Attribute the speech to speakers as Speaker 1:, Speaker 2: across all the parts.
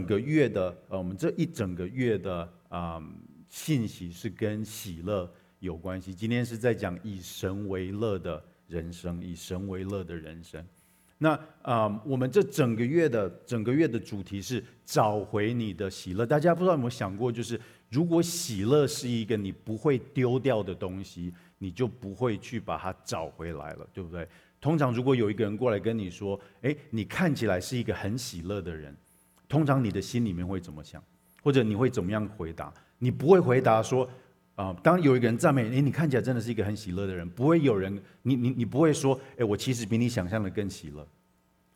Speaker 1: 整个月的呃，我们这一整个月的啊、信息是跟喜乐有关系。今天是在讲以神为乐的人生，以神为乐的人生。那啊、呃，我们这整个月的整个月的主题是找回你的喜乐。大家不知道有没有想过，就是如果喜乐是一个你不会丢掉的东西，你就不会去把它找回来了，对不对？通常如果有一个人过来跟你说：“诶，你看起来是一个很喜乐的人。”通常你的心里面会怎么想，或者你会怎么样回答？你不会回答说，啊、当有一个人赞美你，你看起来真的是一个很喜乐的人，不会有人，你你你不会说，哎，我其实比你想象的更喜乐，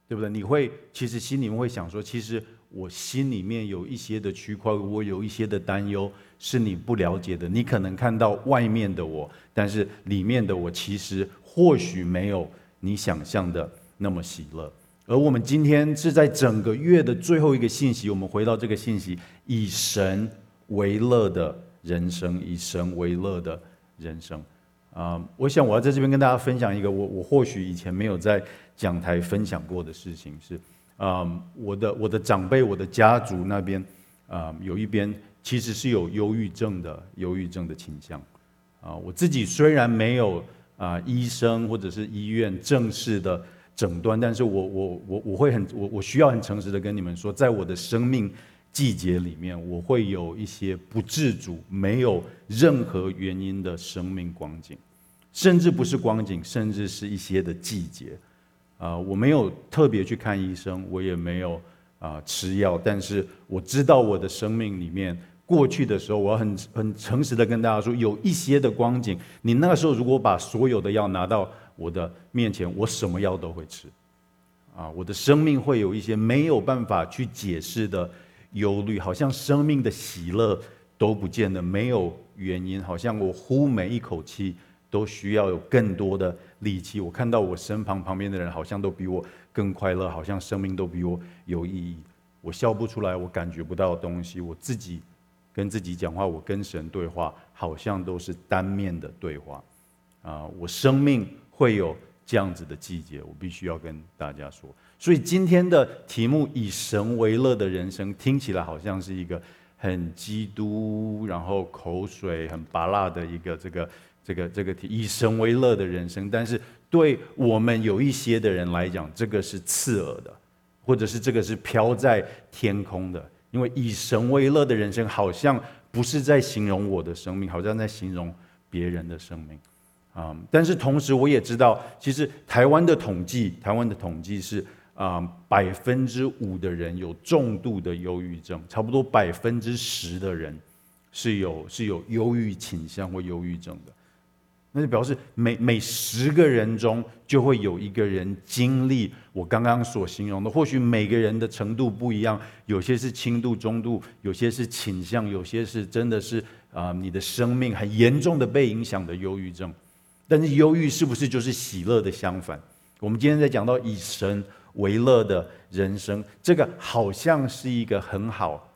Speaker 1: 对不对？你会其实心里面会想说，其实我心里面有一些的区块，我有一些的担忧是你不了解的。你可能看到外面的我，但是里面的我其实或许没有你想象的那么喜乐。而我们今天是在整个月的最后一个信息，我们回到这个信息：以神为乐的人生，以神为乐的人生。啊，我想我要在这边跟大家分享一个我我或许以前没有在讲台分享过的事情是，啊，我的我的长辈，我的家族那边，啊，有一边其实是有忧郁症的，忧郁症的倾向。啊，我自己虽然没有啊医生或者是医院正式的。诊断，但是我我我我会很我我需要很诚实的跟你们说，在我的生命季节里面，我会有一些不自主、没有任何原因的生命光景，甚至不是光景，甚至是一些的季节。啊，我没有特别去看医生，我也没有啊吃药，但是我知道我的生命里面过去的时候，我很很诚实的跟大家说，有一些的光景，你那个时候如果把所有的药拿到。我的面前，我什么药都会吃，啊，我的生命会有一些没有办法去解释的忧虑，好像生命的喜乐都不见得没有原因，好像我呼每一口气都需要有更多的力气。我看到我身旁旁边的人好像都比我更快乐，好像生命都比我有意义。我笑不出来，我感觉不到东西，我自己跟自己讲话，我跟神对话，好像都是单面的对话，啊，我生命。会有这样子的季节，我必须要跟大家说。所以今天的题目“以神为乐的人生”听起来好像是一个很基督，然后口水很拔辣的一个这个这个这个题“以神为乐的人生”。但是对我们有一些的人来讲，这个是刺耳的，或者是这个是飘在天空的。因为“以神为乐的人生”好像不是在形容我的生命，好像在形容别人的生命。啊，但是同时我也知道，其实台湾的统计，台湾的统计是啊，百分之五的人有重度的忧郁症，差不多百分之十的人是有是有忧郁倾向或忧郁症的，那就表示每每十个人中就会有一个人经历我刚刚所形容的，或许每个人的程度不一样，有些是轻度、中度，有些是倾向，有些是真的是啊，你的生命很严重的被影响的忧郁症。但是忧郁是不是就是喜乐的相反？我们今天在讲到以神为乐的人生，这个好像是一个很好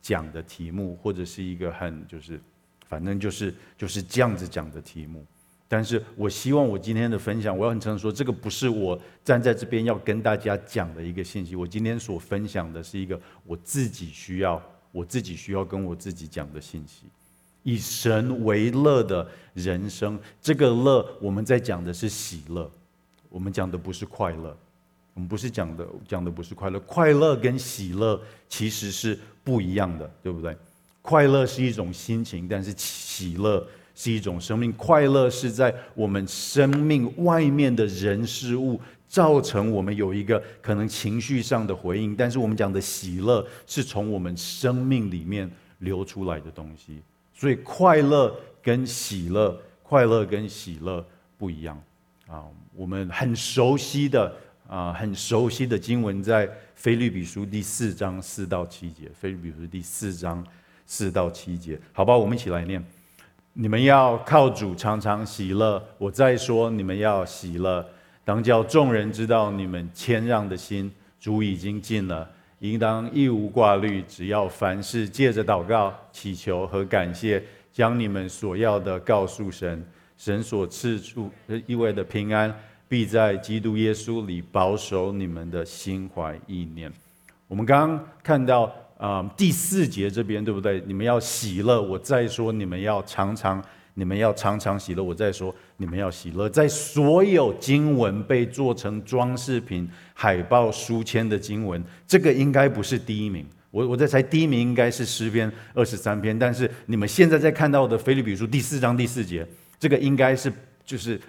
Speaker 1: 讲的题目，或者是一个很就是反正就是就是这样子讲的题目。但是我希望我今天的分享，我要很诚实说，这个不是我站在这边要跟大家讲的一个信息。我今天所分享的是一个我自己需要，我自己需要跟我自己讲的信息。以神为乐的人生，这个乐我们在讲的是喜乐，我们讲的不是快乐，我们不是讲的讲的不是快乐，快乐跟喜乐其实是不一样的，对不对？快乐是一种心情，但是喜乐是一种生命。快乐是在我们生命外面的人事物造成我们有一个可能情绪上的回应，但是我们讲的喜乐是从我们生命里面流出来的东西。所以快乐跟喜乐，快乐跟喜乐不一样啊。我们很熟悉的啊，很熟悉的经文在腓立比书第四章四到七节。腓立比书第四章四到七节，好吧，我们一起来念：你们要靠主常常喜乐。我再说，你们要喜乐，当叫众人知道你们谦让的心，主已经尽了。应当一无挂虑，只要凡事借着祷告、祈求和感谢，将你们所要的告诉神。神所赐出意味的平安，必在基督耶稣里保守你们的心怀意念。我们刚刚看到啊、第四节这边，对不对？你们要喜乐。我再说，你们要常常，你们要常常喜乐。我再说，你们要喜乐。在所有经文被做成装饰品、海报、书签的经文，这个应该不是第一名。我我在猜，第一名应该是诗篇二十三篇。但是你们现在在看到的腓立比书第四章第四节，这个应该是就是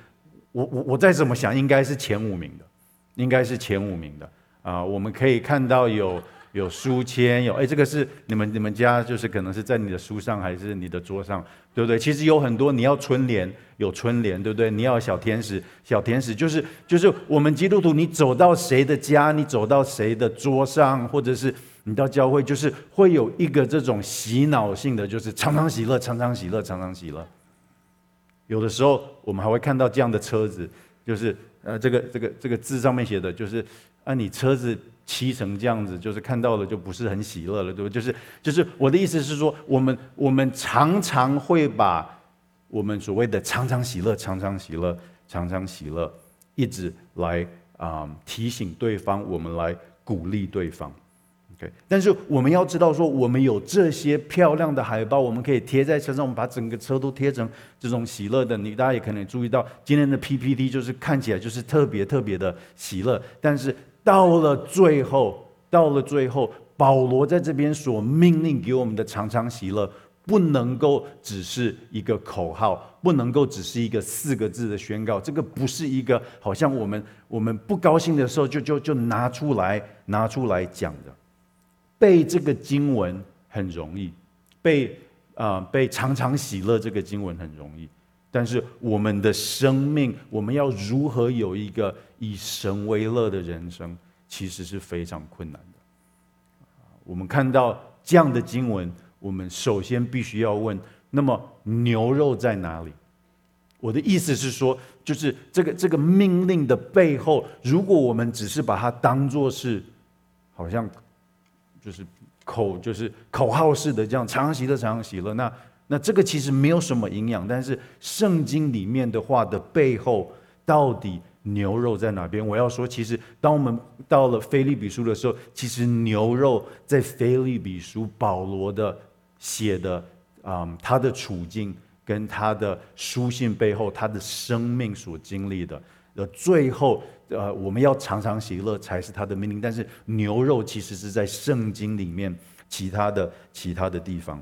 Speaker 1: 我我我再怎么想，应该是前五名的，应该是前五名的。啊，我们可以看到有有书签，有哎，这个是你们你们家就是可能是在你的书上还是你的桌上，对不对？其实有很多，你要春联，有春联，对不对？你要小天使，小天使就是就是我们基督徒，你走到谁的家，你走到谁的桌上，或者是你到教会，就是会有一个这种洗脑性的，就是常常喜乐，常常喜乐，常常喜乐。有的时候我们还会看到这样的车子，就是呃，这个这个这个字上面写的就是。啊，你车子漆成这样子，就是看到了就不是很喜乐了，对不？就是就是我的意思是说，我们我们常常会把我们所谓的常常喜乐、常常喜乐、常常喜乐，一直来啊、提醒对方，我们来鼓励对方。OK，但是我们要知道说，我们有这些漂亮的海报，我们可以贴在车上，我们把整个车都贴成这种喜乐的。你大家也可能注意到，今天的 PPT 就是看起来就是特别特别的喜乐，但是。到了最后，到了最后，保罗在这边所命令给我们的常常喜乐，不能够只是一个口号，不能够只是一个四个字的宣告。这个不是一个好像我们我们不高兴的时候就就就拿出来拿出来讲的。背这个经文很容易，背啊、背常常喜乐这个经文很容易。但是我们的生命，我们要如何有一个以神为乐的人生，其实是非常困难的。我们看到这样的经文，我们首先必须要问：那么牛肉在哪里？我的意思是说，就是这个这个命令的背后，如果我们只是把它当作是，好像就是口就是口号式的这样，常常喜乐，常常喜乐，那。那这个其实没有什么营养，但是圣经里面的话的背后，到底牛肉在哪边？我要说，其实当我们到了腓利比书的时候，其实牛肉在腓利比书保罗的写的、嗯，他的处境跟他的书信背后，他的生命所经历的，呃，最后呃，我们要常常喜乐才是他的命令。但是牛肉其实是在圣经里面其他的其他的地方。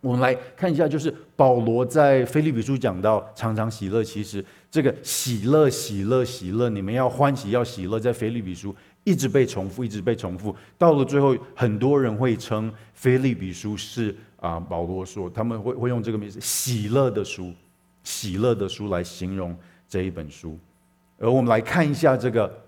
Speaker 1: 我们来看一下，就是保罗在腓利比书讲到常常喜乐，其实这个喜乐、喜乐、喜乐，你们要欢喜、要喜乐，在腓利比书一直被重复，一直被重复。到了最后，很多人会称腓利比书是啊，保罗说他们会会用这个名字“喜乐的书”，“喜乐的书”来形容这一本书。而我们来看一下这个。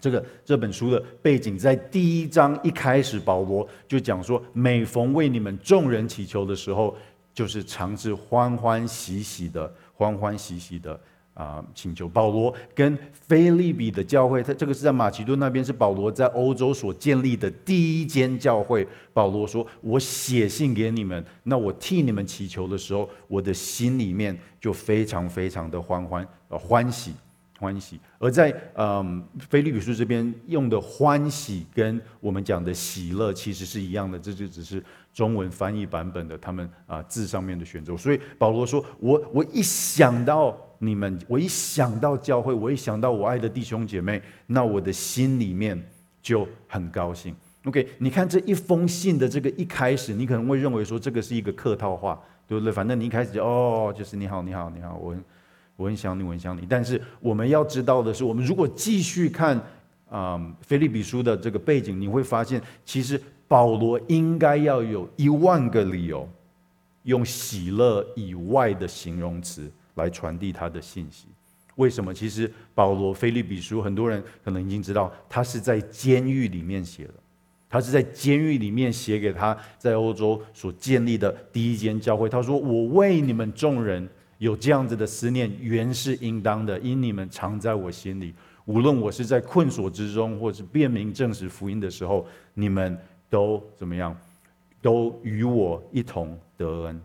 Speaker 1: 这个这本书的背景，在第一章一开始，保罗就讲说：每逢为你们众人祈求的时候，就是常是欢欢喜喜的，欢欢喜喜的啊、请求。保罗跟腓利比的教会，他这个是在马其顿那边，是保罗在欧洲所建立的第一间教会。保罗说：“我写信给你们，那我替你们祈求的时候，我的心里面就非常非常的欢欢呃欢喜。”欢喜，而在嗯菲律比书这边用的欢喜跟我们讲的喜乐其实是一样的，这就只是中文翻译版本的他们啊字上面的选择。所以保罗说：“我我一想到你们，我一想到教会，我一想到我爱的弟兄姐妹，那我的心里面就很高兴。” OK，你看这一封信的这个一开始，你可能会认为说这个是一个客套话，对不对？反正你一开始就哦，就是你好，你好，你好，我。我很想你，我很想你。但是我们要知道的是，我们如果继续看啊《腓立比书》的这个背景，你会发现，其实保罗应该要有一万个理由，用喜乐以外的形容词来传递他的信息。为什么？其实保罗《腓立比书》，很多人可能已经知道，他是在监狱里面写的，他是在监狱里面写给他在欧洲所建立的第一间教会。他说：“我为你们众人。”有这样子的思念，原是应当的，因你们常在我心里。无论我是在困锁之中，或是辩明证实福音的时候，你们都怎么样？都与我一同得恩。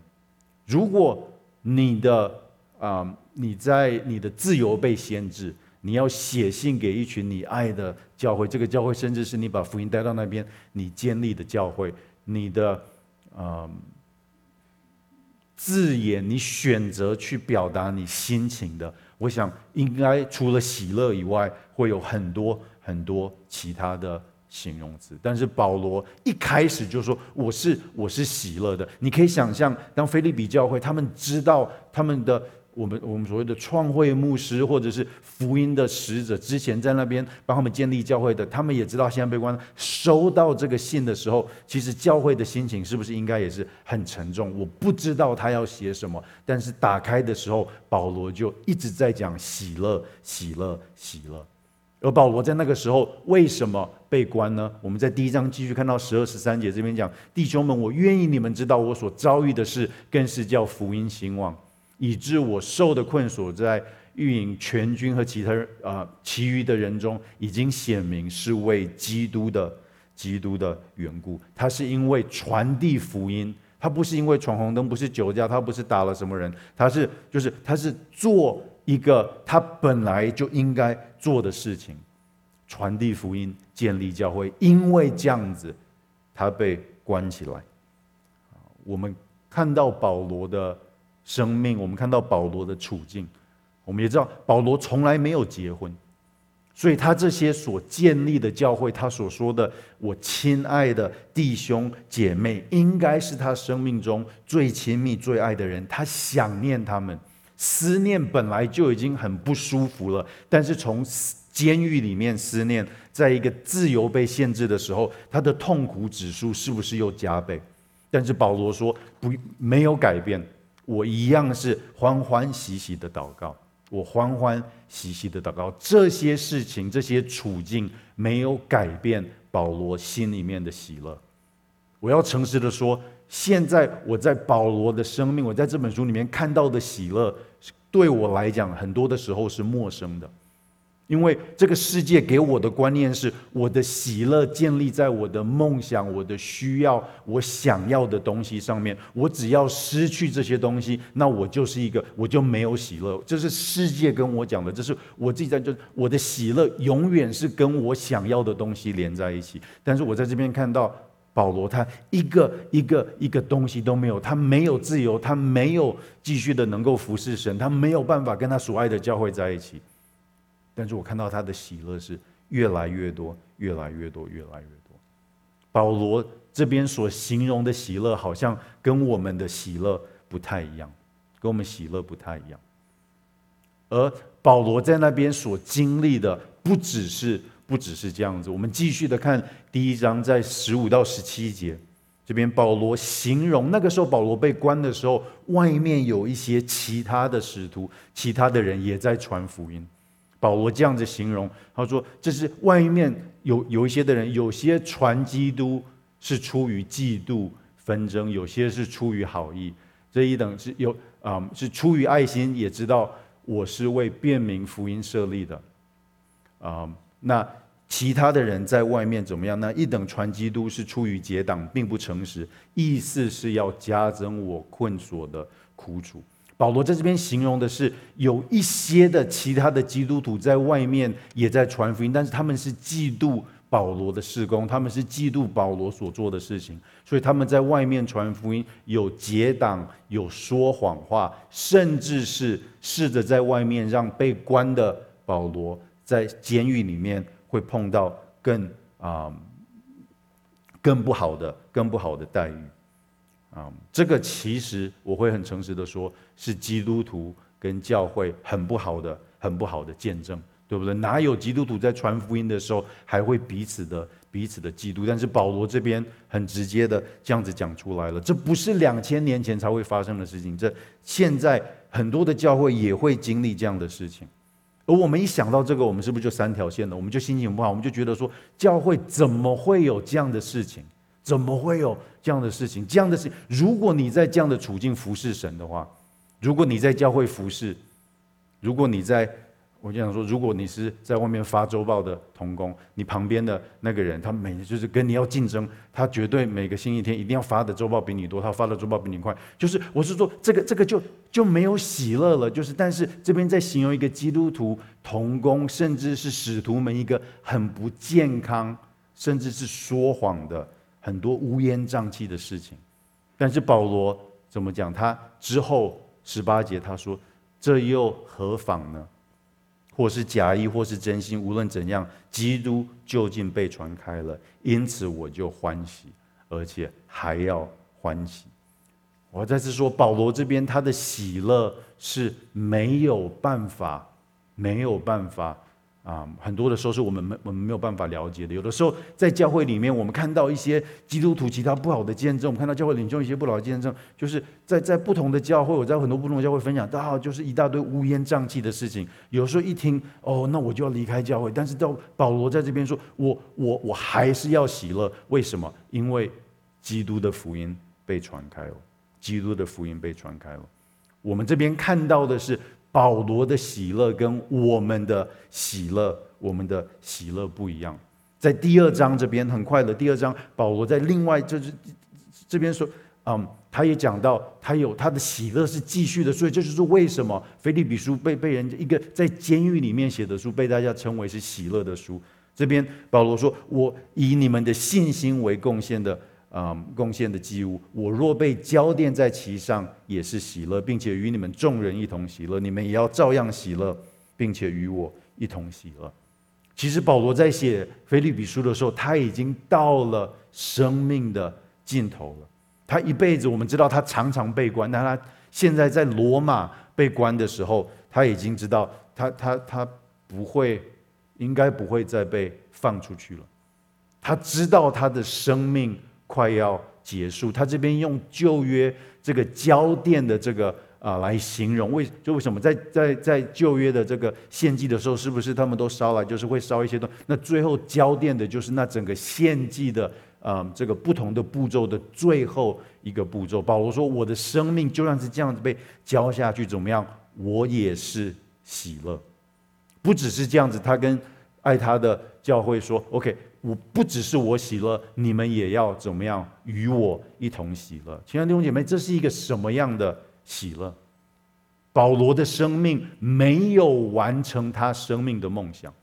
Speaker 1: 如果你的啊、你在你的自由被限制，你要写信给一群你爱的教会，这个教会甚至是你把福音带到那边，你建立的教会，你的嗯、字眼，你选择去表达你心情的，我想应该除了喜乐以外，会有很多很多其他的形容词。但是保罗一开始就说我是我是喜乐的，你可以想象，当菲利比教会他们知道他们的。我们我们所谓的创会牧师，或者是福音的使者，之前在那边帮他们建立教会的，他们也知道现在被关。收到这个信的时候，其实教会的心情是不是应该也是很沉重？我不知道他要写什么，但是打开的时候，保罗就一直在讲喜乐、喜乐、喜乐。而保罗在那个时候为什么被关呢？我们在第一章继续看到十二、十三节这边讲：弟兄们，我愿意你们知道我所遭遇的事，更是叫福音兴旺。以致我受的困所在运营全军和其他啊、呃、其余的人中，已经显明是为基督的基督的缘故。他是因为传递福音，他不是因为闯红灯，不是酒驾，他不是打了什么人，他是就是他是做一个他本来就应该做的事情，传递福音，建立教会。因为这样子，他被关起来。我们看到保罗的。生命，我们看到保罗的处境，我们也知道保罗从来没有结婚，所以他这些所建立的教会，他所说的“我亲爱的弟兄姐妹”，应该是他生命中最亲密、最爱的人。他想念他们，思念本来就已经很不舒服了，但是从监狱里面思念，在一个自由被限制的时候，他的痛苦指数是不是又加倍？但是保罗说不，没有改变。我一样是欢欢喜喜的祷告，我欢欢喜喜的祷告。这些事情、这些处境没有改变保罗心里面的喜乐。我要诚实的说，现在我在保罗的生命，我在这本书里面看到的喜乐，对我来讲，很多的时候是陌生的。因为这个世界给我的观念是，我的喜乐建立在我的梦想、我的需要、我想要的东西上面。我只要失去这些东西，那我就是一个，我就没有喜乐。这是世界跟我讲的，这是我自己在，就我的喜乐永远是跟我想要的东西连在一起。但是我在这边看到保罗，他一个一个一个东西都没有，他没有自由，他没有继续的能够服侍神，他没有办法跟他所爱的教会在一起。但是我看到他的喜乐是越来越多，越来越多，越来越多。保罗这边所形容的喜乐，好像跟我们的喜乐不太一样，跟我们喜乐不太一样。而保罗在那边所经历的，不只是不只是这样子。我们继续的看第一章，在十五到十七节，这边保罗形容那个时候保罗被关的时候，外面有一些其他的使徒，其他的人也在传福音。保罗这样子形容，他说：“这是外面有有一些的人，有些传基督是出于嫉妒纷争，有些是出于好意。这一等是有啊、是出于爱心，也知道我是为便民福音设立的。啊、那其他的人在外面怎么样？那一等传基督是出于结党，并不诚实，意思是要加增我困锁的苦楚。”保罗在这边形容的是，有一些的其他的基督徒在外面也在传福音，但是他们是嫉妒保罗的事工，他们是嫉妒保罗所做的事情，所以他们在外面传福音，有结党，有说谎话，甚至是试着在外面让被关的保罗在监狱里面会碰到更啊、更不好的、更不好的待遇。嗯，这个其实我会很诚实的说，是基督徒跟教会很不好的、很不好的见证，对不对？哪有基督徒在传福音的时候还会彼此的、彼此的嫉妒？但是保罗这边很直接的这样子讲出来了，这不是两千年前才会发生的事情，这现在很多的教会也会经历这样的事情。而我们一想到这个，我们是不是就三条线了？我们就心情不好，我们就觉得说，教会怎么会有这样的事情？怎么会有这样的事情？这样的事情，如果你在这样的处境服侍神的话，如果你在教会服侍，如果你在我就想说，如果你是在外面发周报的童工，你旁边的那个人，他每就是跟你要竞争，他绝对每个星期天一定要发的周报比你多，他发的周报比你快。就是我是说，这个这个就就没有喜乐了。就是但是这边在形容一个基督徒童工，甚至是使徒们一个很不健康，甚至是说谎的很多乌烟瘴气的事情。但是保罗怎么讲？他之后十八节他说：“这又何妨呢？”或是假意，或是真心，无论怎样，基督究竟被传开了，因此我就欢喜，而且还要欢喜。我再次说，保罗这边他的喜乐是没有办法，没有办法。啊，很多的时候是我们没我们没有办法了解的。有的时候在教会里面，我们看到一些基督徒其他不好的见证，我们看到教会领袖一些不好的见证，就是在在不同的教会，我在很多不同的教会分享到，就是一大堆乌烟瘴气的事情。有时候一听，哦，那我就要离开教会。但是到保罗在这边说，我我我还是要喜乐，为什么？因为基督的福音被传开了，基督的福音被传开了。我们这边看到的是。保罗的喜乐跟我们的喜乐，我们的喜乐不一样。在第二章这边很快的，第二章保罗在另外就是这边说，嗯，他也讲到他有他的喜乐是继续的，所以这就是为什么腓立比书被被人一个在监狱里面写的书被大家称为是喜乐的书。这边保罗说：“我以你们的信心为贡献的。”啊，贡献的祭物，我若被浇奠在其上，也是喜乐，并且与你们众人一同喜乐。你们也要照样喜乐，并且与我一同喜乐。其实保罗在写腓利比书的时候，他已经到了生命的尽头了。他一辈子，我们知道他常常被关，但他现在在罗马被关的时候，他已经知道他他他不会，应该不会再被放出去了。他知道他的生命。快要结束，他这边用旧约这个浇奠的这个啊来形容，为就为什么在在在旧约的这个献祭的时候，是不是他们都烧了，就是会烧一些东西？那最后浇奠的就是那整个献祭的啊这个不同的步骤的最后一个步骤。保罗说：“我的生命就算是这样子被浇下去，怎么样？我也是喜乐。不只是这样子，他跟爱他的教会说：‘OK。’我不只是我喜乐，你们也要怎么样与我一同喜乐？亲爱的弟兄姐妹，这是一个什么样的喜乐？保罗的生命没有完成他生命的梦想。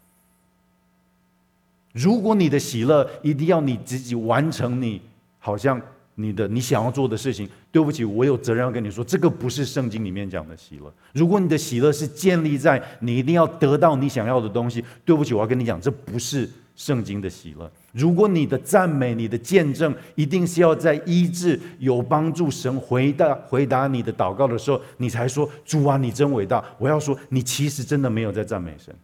Speaker 1: 如果你的喜乐一定要你自己完成你，你好像你的你想要做的事情，对不起，我有责任要跟你说，这个不是圣经里面讲的喜乐。如果你的喜乐是建立在你一定要得到你想要的东西，对不起，我要跟你讲，这不是。圣经的喜乐。如果你的赞美、你的见证，一定是要在医治、有帮助、神回答回答你的祷告的时候，你才说主啊，你真伟大。我要说，你其实真的没有在赞美神。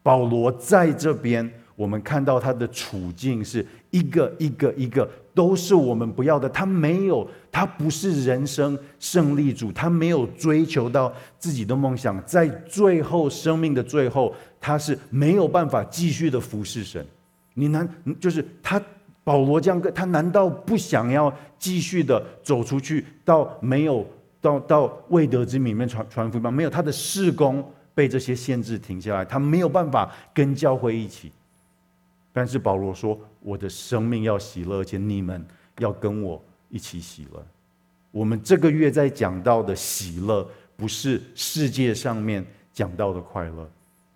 Speaker 1: 保罗在这边，我们看到他的处境是一个一个一个。都是我们不要的。他没有，他不是人生胜利组，他没有追求到自己的梦想，在最后生命的最后，他是没有办法继续的服侍神。你难，就是他保罗这样跟，他难道不想要继续的走出去，到没有到到未得之民里面传传福音吗？没有，他的事工被这些限制停下来，他没有办法跟教会一起。但是保罗说：“我的生命要喜乐，而且你们要跟我一起喜乐。”我们这个月在讲到的喜乐，不是世界上面讲到的快乐。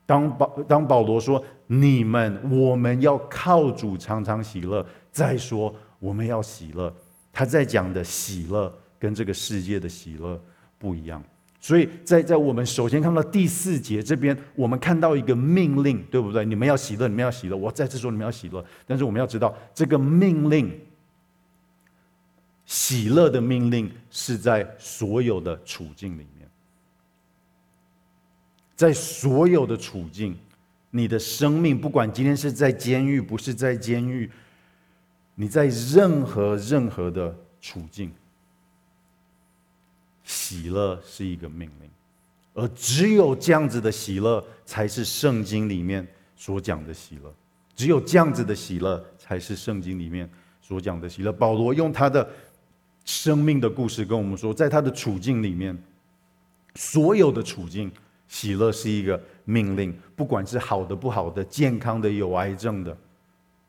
Speaker 1: 当保当保罗说：“你们我们要靠主常常喜乐。”再说我们要喜乐，他在讲的喜乐跟这个世界的喜乐不一样。所以在在我们首先看到第四节这边，我们看到一个命令，对不对？你们要喜乐，你们要喜乐。我再次说，你们要喜乐。但是我们要知道，这个命令，喜乐的命令是在所有的处境里面，在所有的处境，你的生命，不管今天是在监狱，不是在监狱，你在任何任何的处境。喜乐是一个命令，而只有这样子的喜乐，才是圣经里面所讲的喜乐。只有这样子的喜乐，才是圣经里面所讲的喜乐。保罗用他的生命的故事跟我们说，在他的处境里面，所有的处境，喜乐是一个命令，不管是好的、不好的、健康的、有癌症的、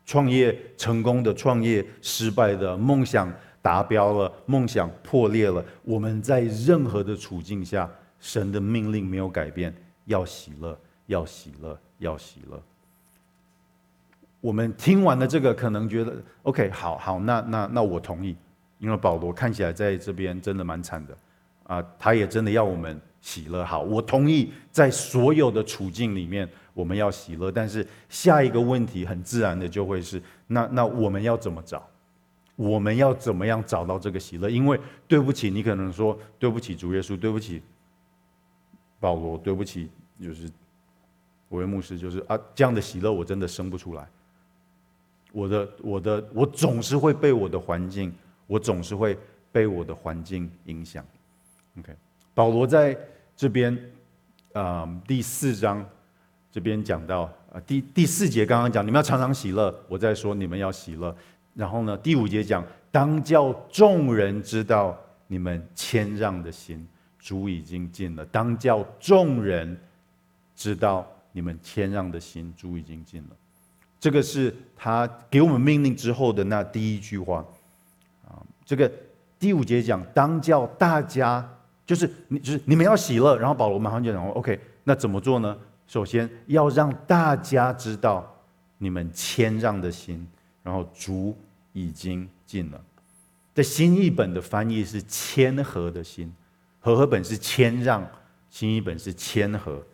Speaker 1: 创业成功的、创业失败的、梦想达标了、梦想破裂了，我们在任何的处境下，神的命令没有改变，要喜乐，要喜乐，要喜乐。我们听完了这个，可能觉得 OK，好好，那那那我同意，因为保罗看起来在这边真的蛮惨的啊，他也真的要我们喜乐。好，我同意，在所有的处境里面，我们要喜乐。但是下一个问题很自然的就会是，那那我们要怎么找？我们要怎么样找到这个喜乐？因为对不起，你可能说对不起主耶稣，对不起保罗，对不起，就是我为牧师，就是啊，这样的喜乐我真的生不出来。我的我的我总是会被我的环境，我总是会被我的环境影响。OK，保罗在这边啊、第四章这边讲到啊第第四节刚刚讲你们要常常喜乐，我在说你们要喜乐。然后呢第五节讲当叫众人知道你们谦让的心，主已经尽了。当叫众人知道你们谦让的心，主已经尽了。这个是他给我们命令之后的那第一句话，啊，这个第五节讲，当叫大家，就是你，就是你们要喜乐。然后保罗马上就讲，OK，那怎么做呢？首先要让大家知道你们谦让的心，然后主已经尽了。在新译本的翻译是谦和的心，和合本是谦让，新译本是谦和。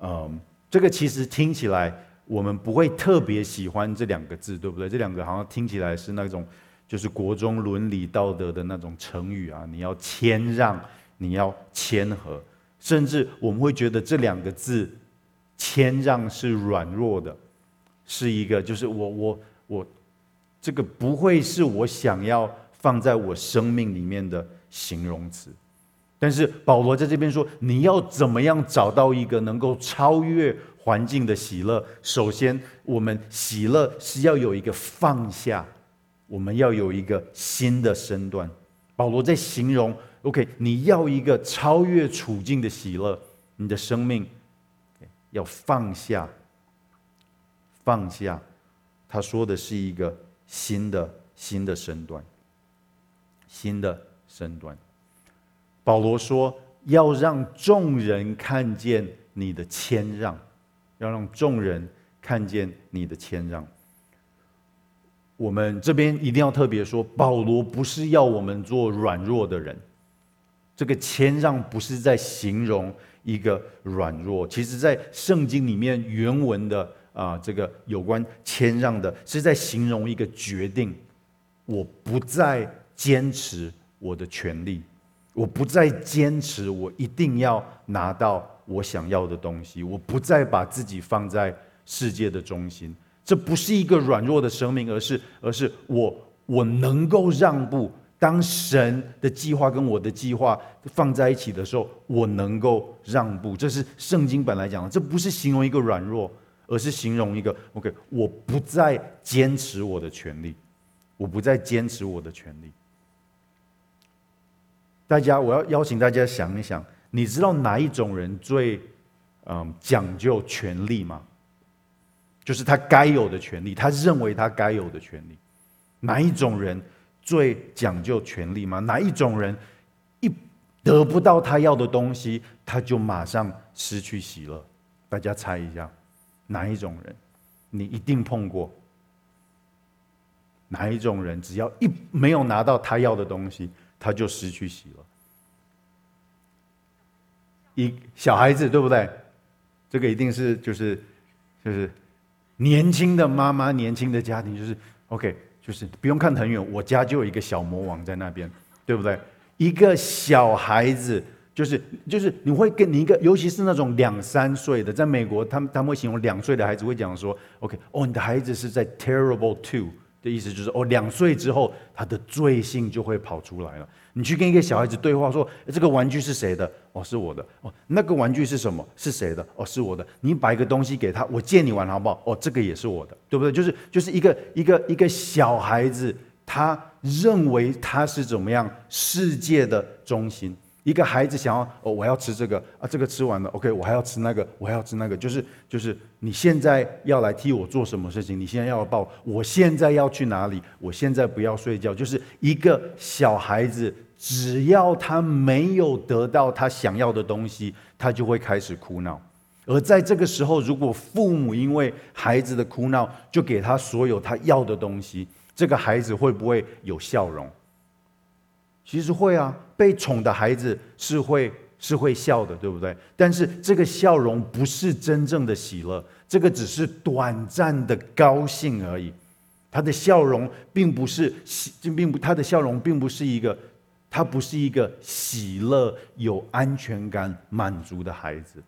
Speaker 1: 嗯，这个其实听起来。我们不会特别喜欢这两个字，对不对？这两个好像听起来是那种，就是国中伦理道德的那种成语啊。你要谦让，你要谦和，甚至我们会觉得这两个字“谦让”是软弱的，是一个就是我我我，这个不会是我想要放在我生命里面的形容词。但是保罗在这边说，你要怎么样找到一个能够超越环境的喜乐，首先，我们喜乐是要有一个放下，我们要有一个新的身段。保罗在形容，OK，你要一个超越处境的喜乐，你的生命要放下，放下。他说的是一个新的新的身段，新的身段。保罗说，要让众人看见你的谦让。要让众人看见你的谦让。我们这边一定要特别说，保罗不是要我们做软弱的人。这个谦让不是在形容一个软弱，其实在圣经里面原文的啊，这个有关谦让的，是在形容一个决定。我不再坚持我的权利，我不再坚持我一定要拿到。我想要的东西，我不再把自己放在世界的中心。这不是一个软弱的生命，而是，而是我我能够让步。当神的计划跟我的计划放在一起的时候，我能够让步。这是圣经本来讲的，这不是形容一个软弱，而是形容一个 OK。我不再坚持我的权利，我不再坚持我的权利。大家，我要邀请大家想一想。你知道哪一种人最，嗯，讲究权利吗？就是他该有的权利，他认为他该有的权利。哪一种人最讲究权利吗？哪一种人一得不到他要的东西，他就马上失去喜乐？大家猜一下，哪一种人？你一定碰过。哪一种人只要一没有拿到他要的东西，他就失去喜乐？一小孩子对不对？这个一定是就是就是年轻的妈妈，年轻的家庭，就是 OK，就是不用看很远，我家就有一个小魔王在那边，对不对？一个小孩子，就是就是你会跟你一个，尤其是那种两三岁的，在美国，他们他们会形容两岁的孩子会讲说，OK，哦，你的孩子是在 terrible two 的意思，就是哦，两岁之后他的罪性就会跑出来了。你去跟一个小孩子对话，说：“这个玩具是谁的？哦，是我的。哦，那个玩具是什么？是谁的？哦，是我的。你把一个东西给他，我借你玩好不好？哦，这个也是我的，对不对？就是就是一个一个一个小孩子，他认为他是怎么样世界的中心，一个孩子想要哦，我要吃这个啊，这个吃完了，OK，我还要吃那个，我还要吃那个，就是就是你现在要来替我做什么事情？你现在要抱，我现在要去哪里？我现在不要睡觉。就是一个小孩子，只要他没有得到他想要的东西，他就会开始哭闹。而在这个时候，如果父母因为孩子的哭闹，就给他所有他要的东西，这个孩子会不会有笑容？其实会啊，被宠的孩子是会是会笑的，对不对？但是这个笑容不是真正的喜乐，这个只是短暂的高兴而已。他的笑容并不是喜，并不他的笑容并不是一个，他不是一个喜乐、有安全感、满足的孩子。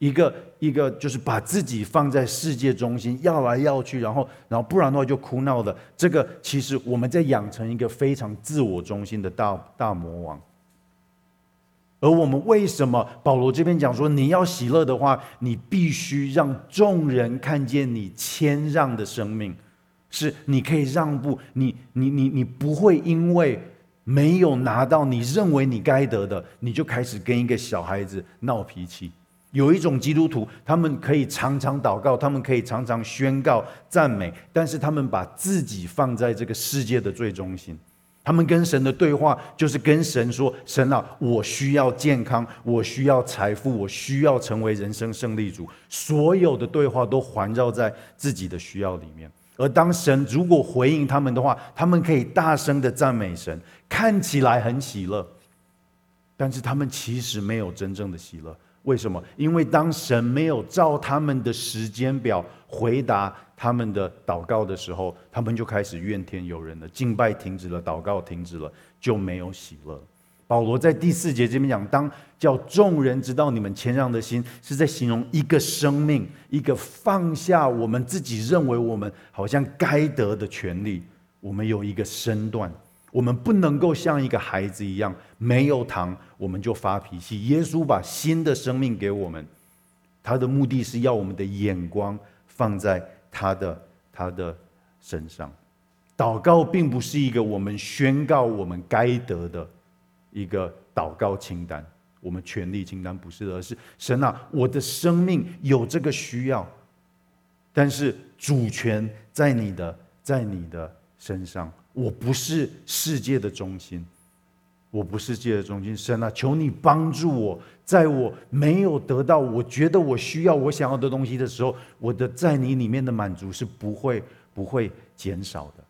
Speaker 1: 一个一个就是把自己放在世界中心，要来要去，然后然后不然的话就哭闹的。这个其实我们在养成一个非常自我中心的大大魔王。而我们为什么保罗这边讲说，你要喜乐的话，你必须让众人看见你谦让的生命，是你可以让步，你你你你不会因为没有拿到你认为你该得的，你就开始跟一个小孩子闹脾气。有一种基督徒，他们可以常常祷告，他们可以常常宣告赞美，但是他们把自己放在这个世界的最中心。他们跟神的对话就是跟神说：“神啊，我需要健康，我需要财富，我需要成为人生胜利组。”所有的对话都环绕在自己的需要里面。而当神如果回应他们的话，他们可以大声的赞美神，看起来很喜乐，但是他们其实没有真正的喜乐。为什么？因为当神没有照他们的时间表回答他们的祷告的时候，他们就开始怨天尤人了。敬拜停止了，祷告停止了，就没有喜乐。保罗在第四节这边讲，当叫众人知道你们谦让的心，是在形容一个生命，一个放下我们自己认为我们好像该得的权利，我们有一个身段。我们不能够像一个孩子一样，没有糖我们就发脾气。耶稣把新的生命给我们，他的目的是要我们的眼光放在他的他的身上。祷告并不是一个我们宣告我们该得的一个祷告清单，我们权利清单不是，而是神啊，我的生命有这个需要，但是主权在你的在你的身上。我不是世界的中心，我不是世界的中心。神啊，求你帮助我，在我没有得到我觉得我需要我想要的东西的时候，我的在你里面的满足是不会不会减少的。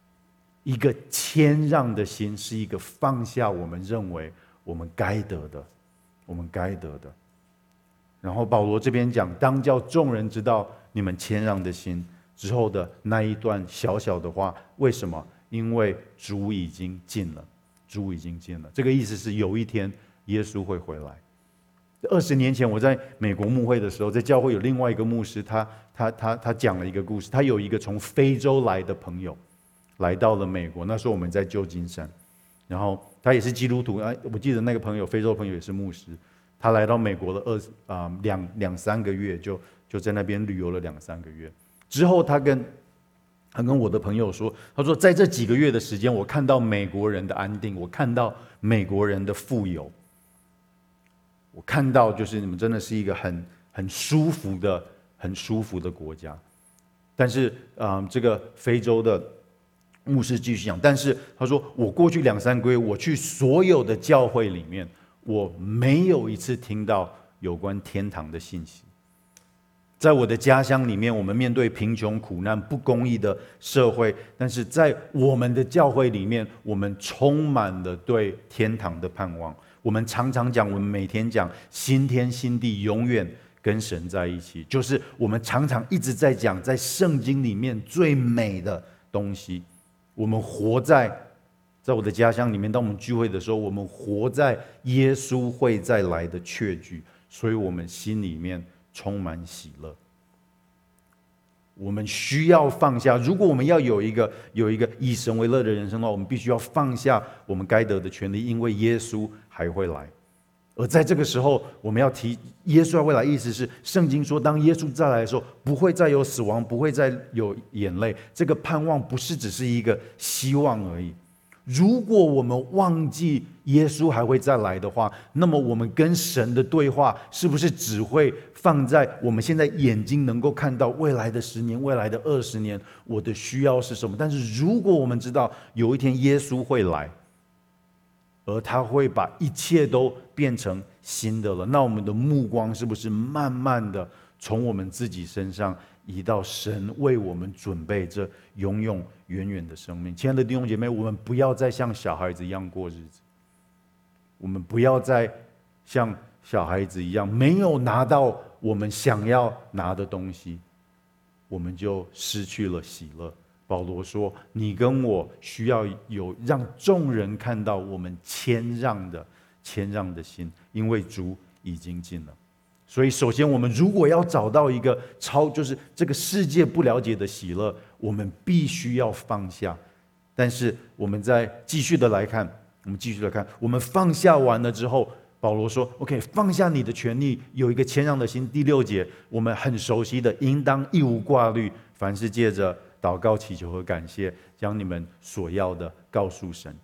Speaker 1: 一个谦让的心，是一个放下我们认为我们该得的，我们该得的。然后保罗这边讲，当叫众人知道你们谦让的心之后的那一段小小的话，为什么？因为主已经近了，主已经近了。这个意思是有一天耶稣会回来。二十年前我在美国牧会的时候，在教会有另外一个牧师，他他他他讲了一个故事。他有一个从非洲来的朋友，来到了美国。那时候我们在旧金山，然后他也是基督徒。哎，我记得那个朋友，非洲朋友也是牧师。他来到美国的二啊两两三个月，就就在那边旅游了两三个月。之后他跟他跟我的朋友说：“他说，在这几个月的时间，我看到美国人的安定，我看到美国人的富有，我看到就是你们真的是一个很很舒服的、很舒服的国家。但是，啊、这个非洲的牧师继续讲，但是他说，我过去两三个月，我去所有的教会里面，我没有一次听到有关天堂的信息。”在我的家乡里面，我们面对贫穷、苦难、不公义的社会，但是在我们的教会里面，我们充满了对天堂的盼望。我们常常讲，我们每天讲新天新地，永远跟神在一起。就是我们常常一直在讲，在圣经里面最美的东西。我们活在在我的家乡里面，当我们聚会的时候，我们活在耶稣会再来的确据，所以我们心里面。充满喜乐。我们需要放下。如果我们要有一个有一个以神为乐的人生的话，我们必须要放下我们该得的权利，因为耶稣还会来。而在这个时候，我们要提耶稣还会来，意思是圣经说，当耶稣再来的时候，不会再有死亡，不会再有眼泪。这个盼望不是只是一个希望而已。如果我们忘记耶稣还会再来的话，那么我们跟神的对话是不是只会放在我们现在眼睛能够看到未来的十年、未来的二十年，我的需要是什么？但是如果我们知道有一天耶稣会来，而他会把一切都变成新的了，那我们的目光是不是慢慢的从我们自己身上？移到神为我们准备这永永远远的生命，亲爱的弟兄姐妹，我们不要再像小孩子一样过日子。我们不要再像小孩子一样，没有拿到我们想要拿的东西，我们就失去了喜乐。保罗说：“你跟我需要有让众人看到我们谦让的谦让的心，因为主已经尽了。”所以，首先，我们如果要找到一个超，就是这个世界不了解的喜乐，我们必须要放下。但是，我们再继续的来看，我们继续的看，我们放下完了之后，保罗说：“OK，放下你的权利，有一个谦让的心。”第六节，我们很熟悉的，应当一无挂虑，凡事借着祷告、祈求和感谢，将你们所要的告诉神。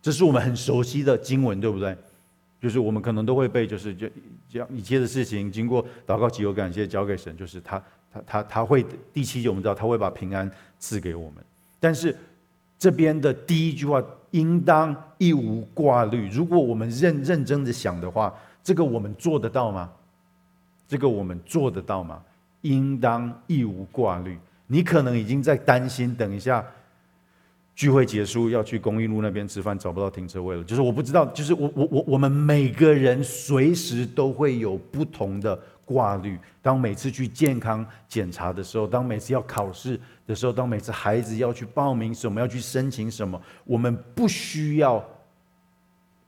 Speaker 1: 这是我们很熟悉的经文，对不对？就是我们可能都会被，就是就将一切的事情经过祷告、祈求、感谢交给神，就是他他他他会第七节我们知道他会把平安赐给我们。但是这边的第一句话，应当一无挂虑。如果我们认认真的想的话，这个我们做得到吗？这个我们做得到吗？应当一无挂虑。你可能已经在担心，等一下。聚会结束要去公益路那边吃饭，找不到停车位了。就是我不知道，就是我我我我们每个人随时都会有不同的挂虑。当每次去健康检查的时候，当每次要考试的时候，当每次孩子要去报名什么，要去申请什么，我们不需要。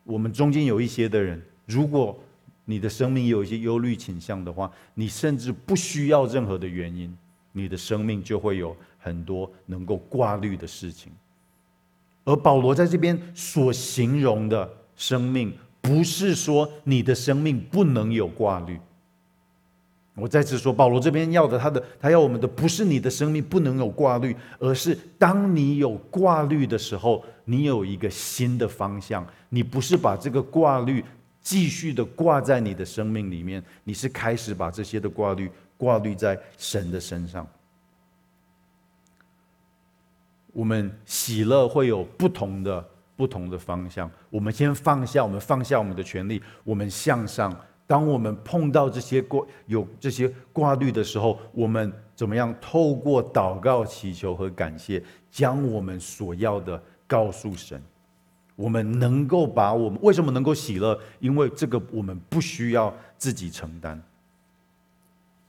Speaker 1: 我们中间有一些的人，如果你的生命有一些忧虑倾向的话，你甚至不需要任何的原因，你的生命就会有很多能够挂虑的事情。而保罗在这边所形容的生命，不是说你的生命不能有挂虑。我再次说，保罗这边要的，他的他要我们的，不是你的生命不能有挂虑，而是当你有挂虑的时候，你有一个新的方向。你不是把这个挂虑继续的挂在你的生命里面，你是开始把这些的挂虑挂虑在神的身上。我们喜乐会有不同的不同的方向。我们先放下，我们放下我们的权利，我们向上。当我们碰到这些挂有这些挂虑的时候，我们怎么样？透过祷告、祈求和感谢，将我们所要的告诉神。我们能够把我们为什么能够喜乐？因为这个我们不需要自己承担。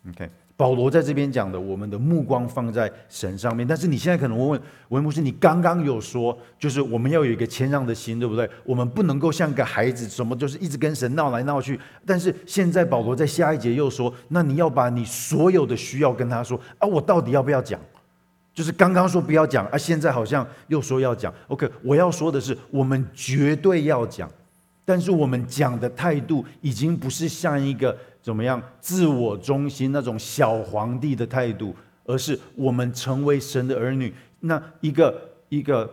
Speaker 1: OK。保罗在这边讲的，我们的目光放在神上面。但是你现在可能会问，文牧师，你刚刚有说，就是我们要有一个谦让的心，对不对？我们不能够像个孩子，什么就是一直跟神闹来闹去。但是现在保罗在下一节又说，那你要把你所有的需要跟他说啊，我到底要不要讲？就是刚刚说不要讲啊，现在好像又说要讲。OK，我要说的是，我们绝对要讲，但是我们讲的态度已经不是像一个。怎么样？自我中心那种小皇帝的态度，而是我们成为神的儿女，那一个一个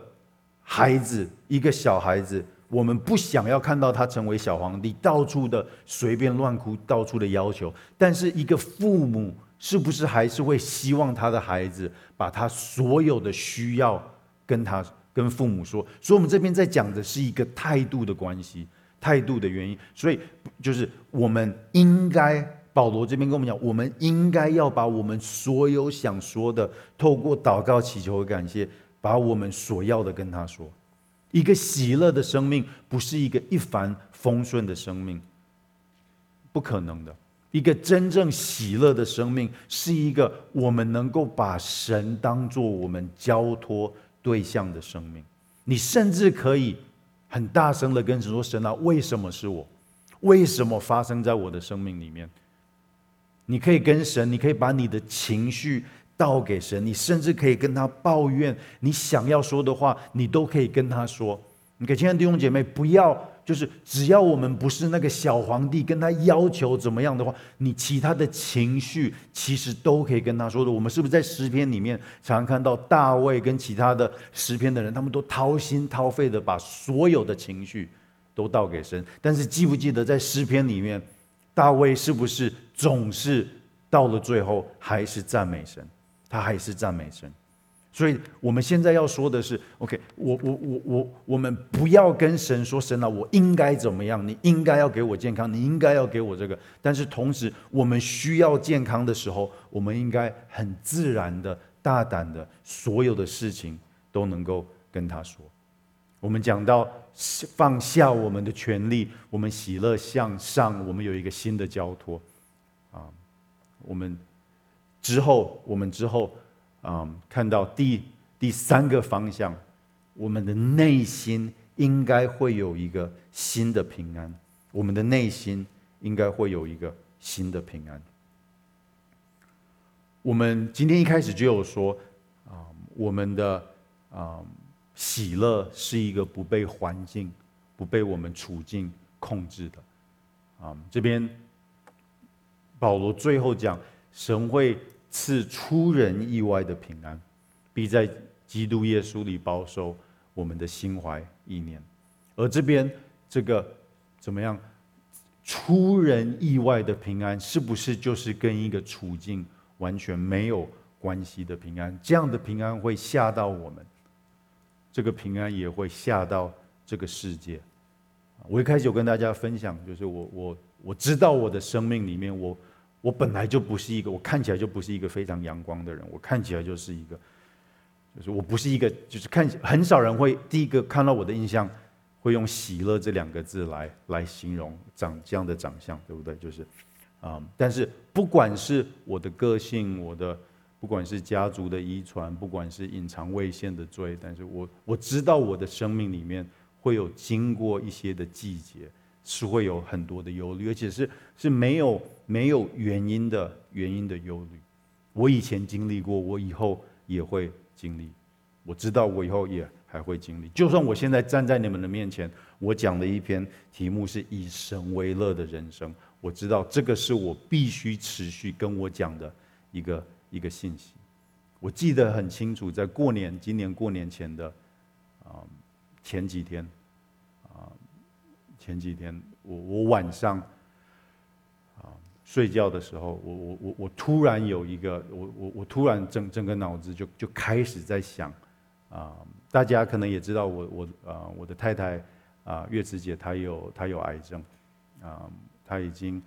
Speaker 1: 孩子，一个小孩子，我们不想要看到他成为小皇帝，到处的随便乱哭，到处的要求。但是一个父母是不是还是会希望他的孩子把他所有的需要跟他跟父母说？所以，我们这边在讲的是一个态度的关系。态度的原因，所以就是我们应该，保罗这边跟我们讲，我们应该要把我们所有想说的，透过祷告、祈求和感谢，把我们所要的跟他说。一个喜乐的生命，不是一个一帆风顺的生命，不可能的。一个真正喜乐的生命，是一个我们能够把神当做我们交托对象的生命。你甚至可以。很大声的跟神说：“神啊，为什么是我？为什么发生在我的生命里面？”你可以跟神，你可以把你的情绪倒给神，你甚至可以跟他抱怨，你想要说的话，你都可以跟他说。你可，亲爱的弟兄姐妹，不要就是只要我们不是那个小皇帝，跟他要求怎么样的话，你其他的情绪其实都可以跟他说的。我们是不是在诗篇里面常常看到大卫跟其他的诗篇的人，他们都掏心掏肺的把所有的情绪都倒给神？但是记不记得在诗篇里面，大卫是不是总是到了最后还是赞美神？他还是赞美神。所以我们现在要说的是，OK，我我我我，我们不要跟神说，神啊，我应该怎么样？你应该要给我健康，你应该要给我这个。但是同时，我们需要健康的时候，我们应该很自然的、大胆的，所有的事情都能够跟他说。我们讲到放下我们的权利，我们喜乐向上，我们有一个新的交托啊。我们之后，我们之后。啊、嗯，看到第第三个方向，我们的内心应该会有一个新的平安。我们的内心应该会有一个新的平安。我们今天一开始就有说，啊、嗯，我们的啊、嗯、喜乐是一个不被环境、不被我们处境控制的。啊、嗯，这边保罗最后讲，神会。赐出人意外的平安，必在基督耶稣里保守我们的心怀意念。而这边这个怎么样？出人意外的平安，是不是就是跟一个处境完全没有关系的平安？这样的平安会吓到我们，这个平安也会吓到这个世界。我一开始有跟大家分享，就是我我我知道我的生命里面我。我本来就不是一个，我看起来就不是一个非常阳光的人。我看起来就是一个，就是我不是一个，就是看很少人会第一个看到我的印象，会用喜乐这两个字来来形容长这样的长相，对不对？就是，啊，但是不管是我的个性，我的不管是家族的遗传，不管是隐藏未现的罪，但是我我知道我的生命里面会有经过一些的季节。是会有很多的忧虑，而且是是没有没有原因的原因的忧虑。我以前经历过，我以后也会经历。我知道我以后也还会经历。就算我现在站在你们的面前，我讲的一篇题目是以神为乐的人生，我知道这个是我必须持续跟我讲的一个一个信息。我记得很清楚，在过年今年过年前的啊前几天。前几天，我我晚上啊睡觉的时候，我我我我突然有一个，我我我突然整整个脑子就就开始在想啊，大家可能也知道我我啊我的太太啊月慈姐她有她有癌症啊，她已经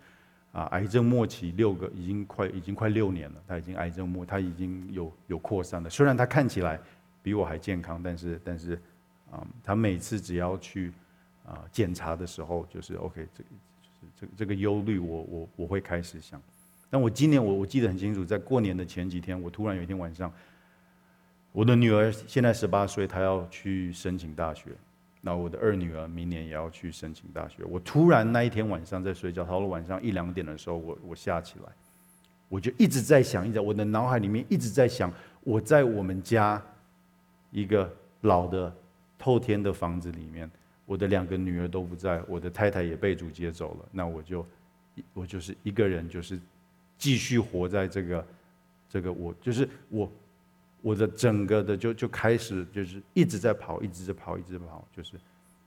Speaker 1: 啊癌症末期六个已经快已经快六年了，她已经癌症末她已经有有扩散了，虽然她看起来比我还健康，但是但是啊她每次只要去。啊，检查的时候就是 OK，这就是这这个忧虑，我我我会开始想。但我今年我我记得很清楚，在过年的前几天，我突然有一天晚上，我的女儿现在十八岁，她要去申请大学。那我的二女儿明年也要去申请大学。我突然那一天晚上在睡觉，到了晚上一两点的时候，我我下起来，我就一直在想，一直在我的脑海里面一直在想，我在我们家一个老的透天的房子里面。我的两个女儿都不在，我的太太也被主接走了，那我就，我就是一个人，就是继续活在这个，这个我就是我，我的整个的就就开始就是一直在跑，一直在跑，一直在跑，就是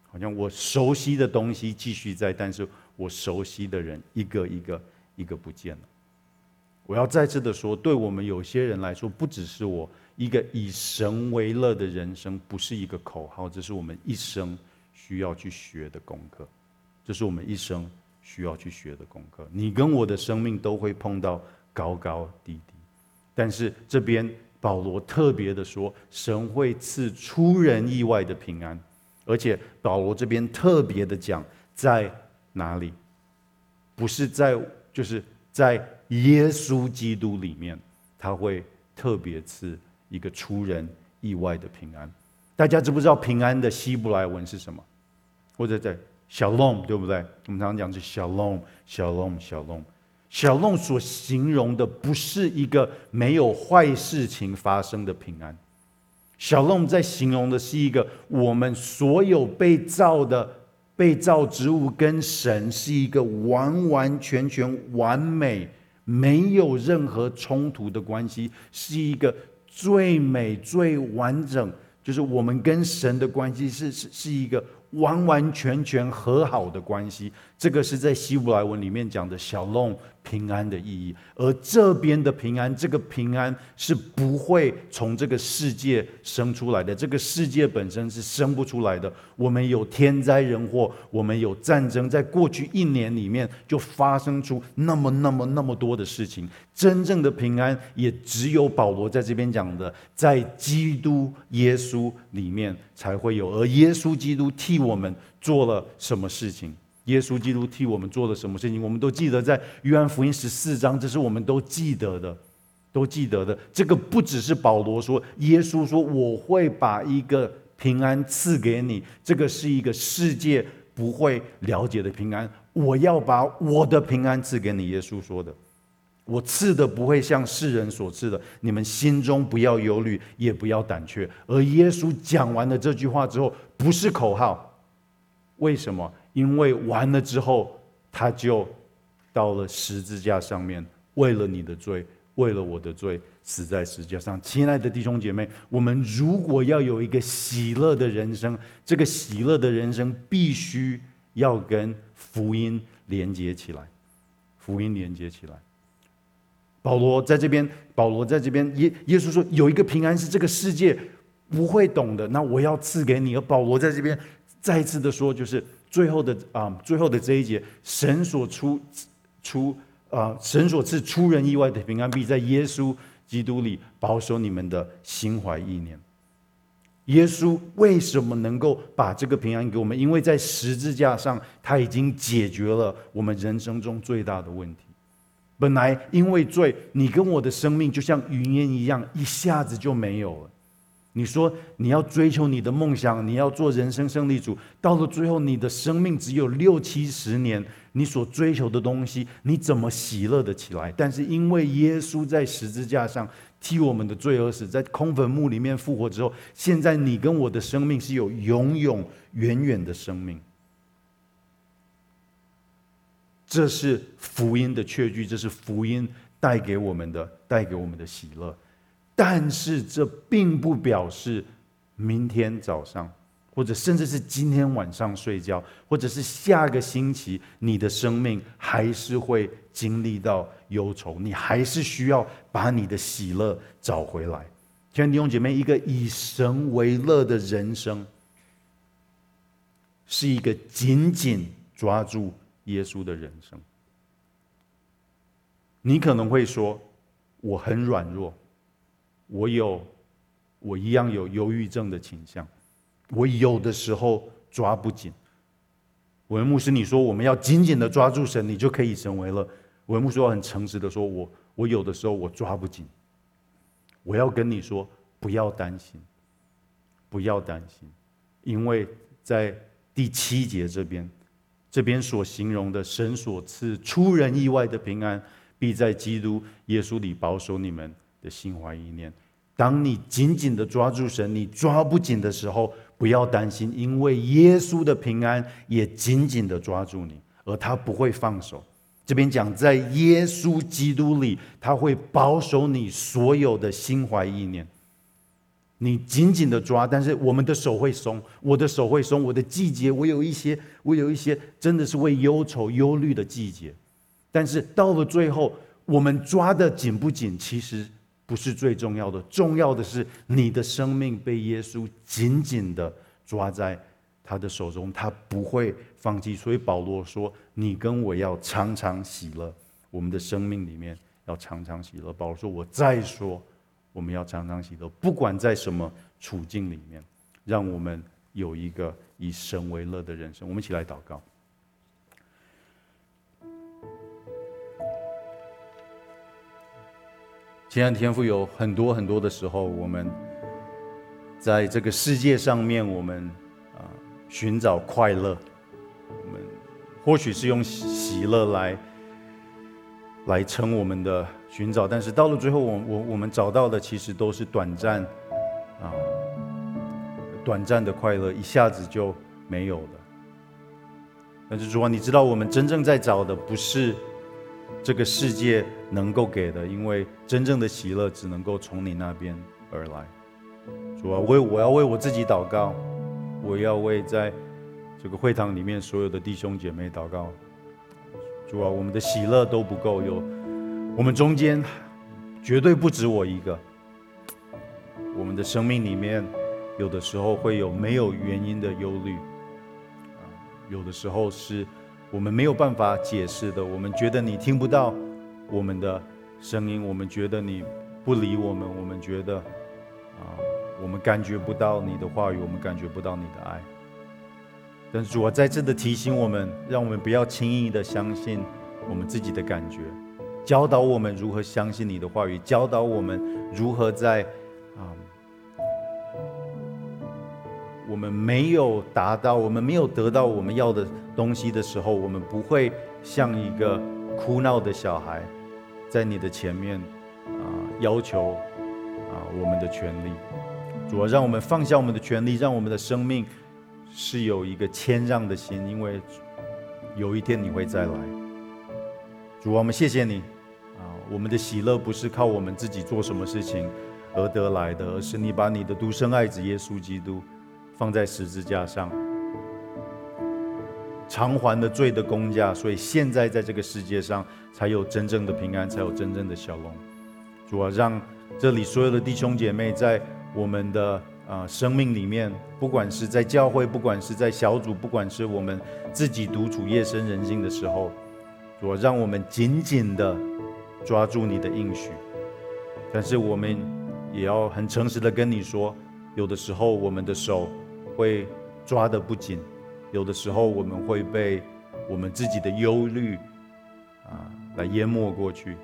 Speaker 1: 好像我熟悉的东西继续在，但是我熟悉的人一个一个一个不见了。我要再次的说，对我们有些人来说，不只是我一个以神为乐的人生，不是一个口号，这是我们一生。需要去学的功课，这是我们一生需要去学的功课。你跟我的生命都会碰到高高低低，但是这边保罗特别的说，神会赐出人意外的平安，而且保罗这边特别的讲在哪里？不是在，就是在耶稣基督里面，他会特别赐一个出人意外的平安。大家知不知道平安的希伯来文是什么？或者在 Shalom，对不对？我们常常讲是 Shalom，Shalom，Shalom。Shalom 所形容的不是一个没有坏事情发生的平安，Shalom 在形容的是一个我们所有被造的被造植物跟神是一个完完全全完美，没有任何冲突的关系，是一个最美最完整，就是我们跟神的关系是是是一个完完全全和好的关系。这个是在希伯来文里面讲的小弄。平安的意义，而这边的平安，这个平安是不会从这个世界生出来的。这个世界本身是生不出来的。我们有天灾人祸，我们有战争，在过去一年里面就发生出那么那么那么多的事情。真正的平安，也只有保罗在这边讲的，在基督耶稣里面才会有。而耶稣基督替我们做了什么事情？耶稣基督替我们做了什么事情？我们都记得，在约翰福音十四章，这是我们都记得的，都记得的。这个不只是保罗说，耶稣说：“我会把一个平安赐给你。”这个是一个世界不会了解的平安。我要把我的平安赐给你。耶稣说的：“我赐的不会像世人所赐的。你们心中不要忧虑，也不要胆怯。”而耶稣讲完了这句话之后，不是口号。为什么？因为完了之后，他就到了十字架上面，为了你的罪，为了我的罪，死在十字架上。亲爱的弟兄姐妹，我们如果要有一个喜乐的人生，这个喜乐的人生必须要跟福音连接起来，福音连接起来。保罗在这边，保罗在这边，耶耶稣说有一个平安是这个世界不会懂的，那我要赐给你。而保罗在这边再一次的说，就是。最后的啊，最后的这一节，神所出出啊，神所赐出人意外的平安，必在耶稣基督里保守你们的心怀意念。耶稣为什么能够把这个平安给我们？因为在十字架上，他已经解决了我们人生中最大的问题。本来因为罪，你跟我的生命就像云烟一样，一下子就没有了。你说你要追求你的梦想，你要做人生胜利组，到了最后，你的生命只有六七十年，你所追求的东西，你怎么喜乐得起来？但是因为耶稣在十字架上替我们的罪而死，在空坟墓里面复活之后，现在你跟我的生命是有永永远远的生命。这是福音的确据，这是福音带给我们的，带给我们的喜乐。但是这并不表示明天早上，或者甚至是今天晚上睡觉，或者是下个星期，你的生命还是会经历到忧愁，你还是需要把你的喜乐找回来。亲爱的弟兄姐妹，一个以神为乐的人生，是一个紧紧抓住耶稣的人生。你可能会说，我很软弱。我有，我一样有忧郁症的倾向。我有的时候抓不紧。文牧师，你说我们要紧紧的抓住神，你就可以成为了。文牧师我很诚实的说，我我有的时候我抓不紧。我要跟你说，不要担心，不要担心，因为在第七节这边，这边所形容的神所赐出人意外的平安，必在基督耶稣里保守你们的心怀意念，当你紧紧的抓住神，你抓不紧的时候，不要担心，因为耶稣的平安也紧紧的抓住你，而他不会放手。这边讲，在耶稣基督里，他会保守你所有的心怀意念。你紧紧的抓，但是我们的手会松，我的手会松，我的季节，我有一些，我有一些真的是为忧愁、忧虑的季节。但是到了最后，我们抓得紧不紧，其实。不是最重要的，重要的是你的生命被耶稣紧紧的抓在他的手中，他不会放弃。所以保罗说：“你跟我要常常喜乐，我们的生命里面要常常喜乐。”保罗说：“我再说，我们要常常喜乐，不管在什么处境里面，让我们有一个以神为乐的人生。”我们一起来祷告。亲爱的天父，有很多很多的时候，我们在这个世界上面，我们啊寻找快乐，我们或许是用喜乐来来称我们的寻找，但是到了最后，我我我们找到的其实都是短暂啊短暂的快乐，一下子就没有了。但是主啊，你知道我们真正在找的不是这个世界能够给的，因为真正的喜乐只能够从你那边而来。主啊，为我要为我自己祷告，我要为在这个会堂里面所有的弟兄姐妹祷告。主啊，我们的喜乐都不够，有我们中间绝对不止我一个。我们的生命里面有的时候会有没有原因的忧虑。有的时候是我们没有办法解释的，我们觉得你听不到我们的声音，我们觉得你不理我们，我们觉得啊，我们感觉不到你的话语，我们感觉不到你的爱。但是主啊，再次的提醒我们，让我们不要轻易的相信我们自己的感觉，教导我们如何相信你的话语，教导我们如何在。我们没有达到，我们没有得到我们要的东西的时候，我们不会像一个哭闹的小孩，在你的前面啊要求啊我们的权利。主啊，让我们放下我们的权利，让我们的生命是有一个谦让的心，因为有一天你会再来。主啊，我们谢谢你啊，我们的喜乐不是靠我们自己做什么事情而得来的，而是你把你的独生爱子耶稣基督。放在十字架上，偿还了罪的工价，所以现在在这个世界上才有真正的平安，才有真正的小龙。主啊，让这里所有的弟兄姐妹在我们的啊、生命里面，不管是在教会，不管是在小组，不管是我们自己独处夜深人静的时候，主啊，让我们紧紧的抓住你的应许。但是我们也要很诚实的跟你说，有的时候我们的手。会抓得不紧，有的时候我们会被我们自己的忧虑啊来淹没过去。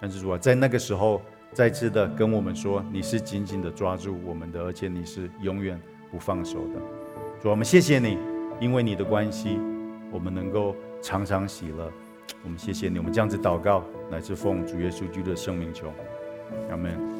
Speaker 1: 但是主啊，在那个时候再次的跟我们说，你是紧紧的抓住我们的，而且你是永远不放手的。主啊，我们谢谢你，因为你的关系，我们能够常常喜乐。我们谢谢你，我们这样子祷告，乃是奉主耶稣基督的圣名求，阿门。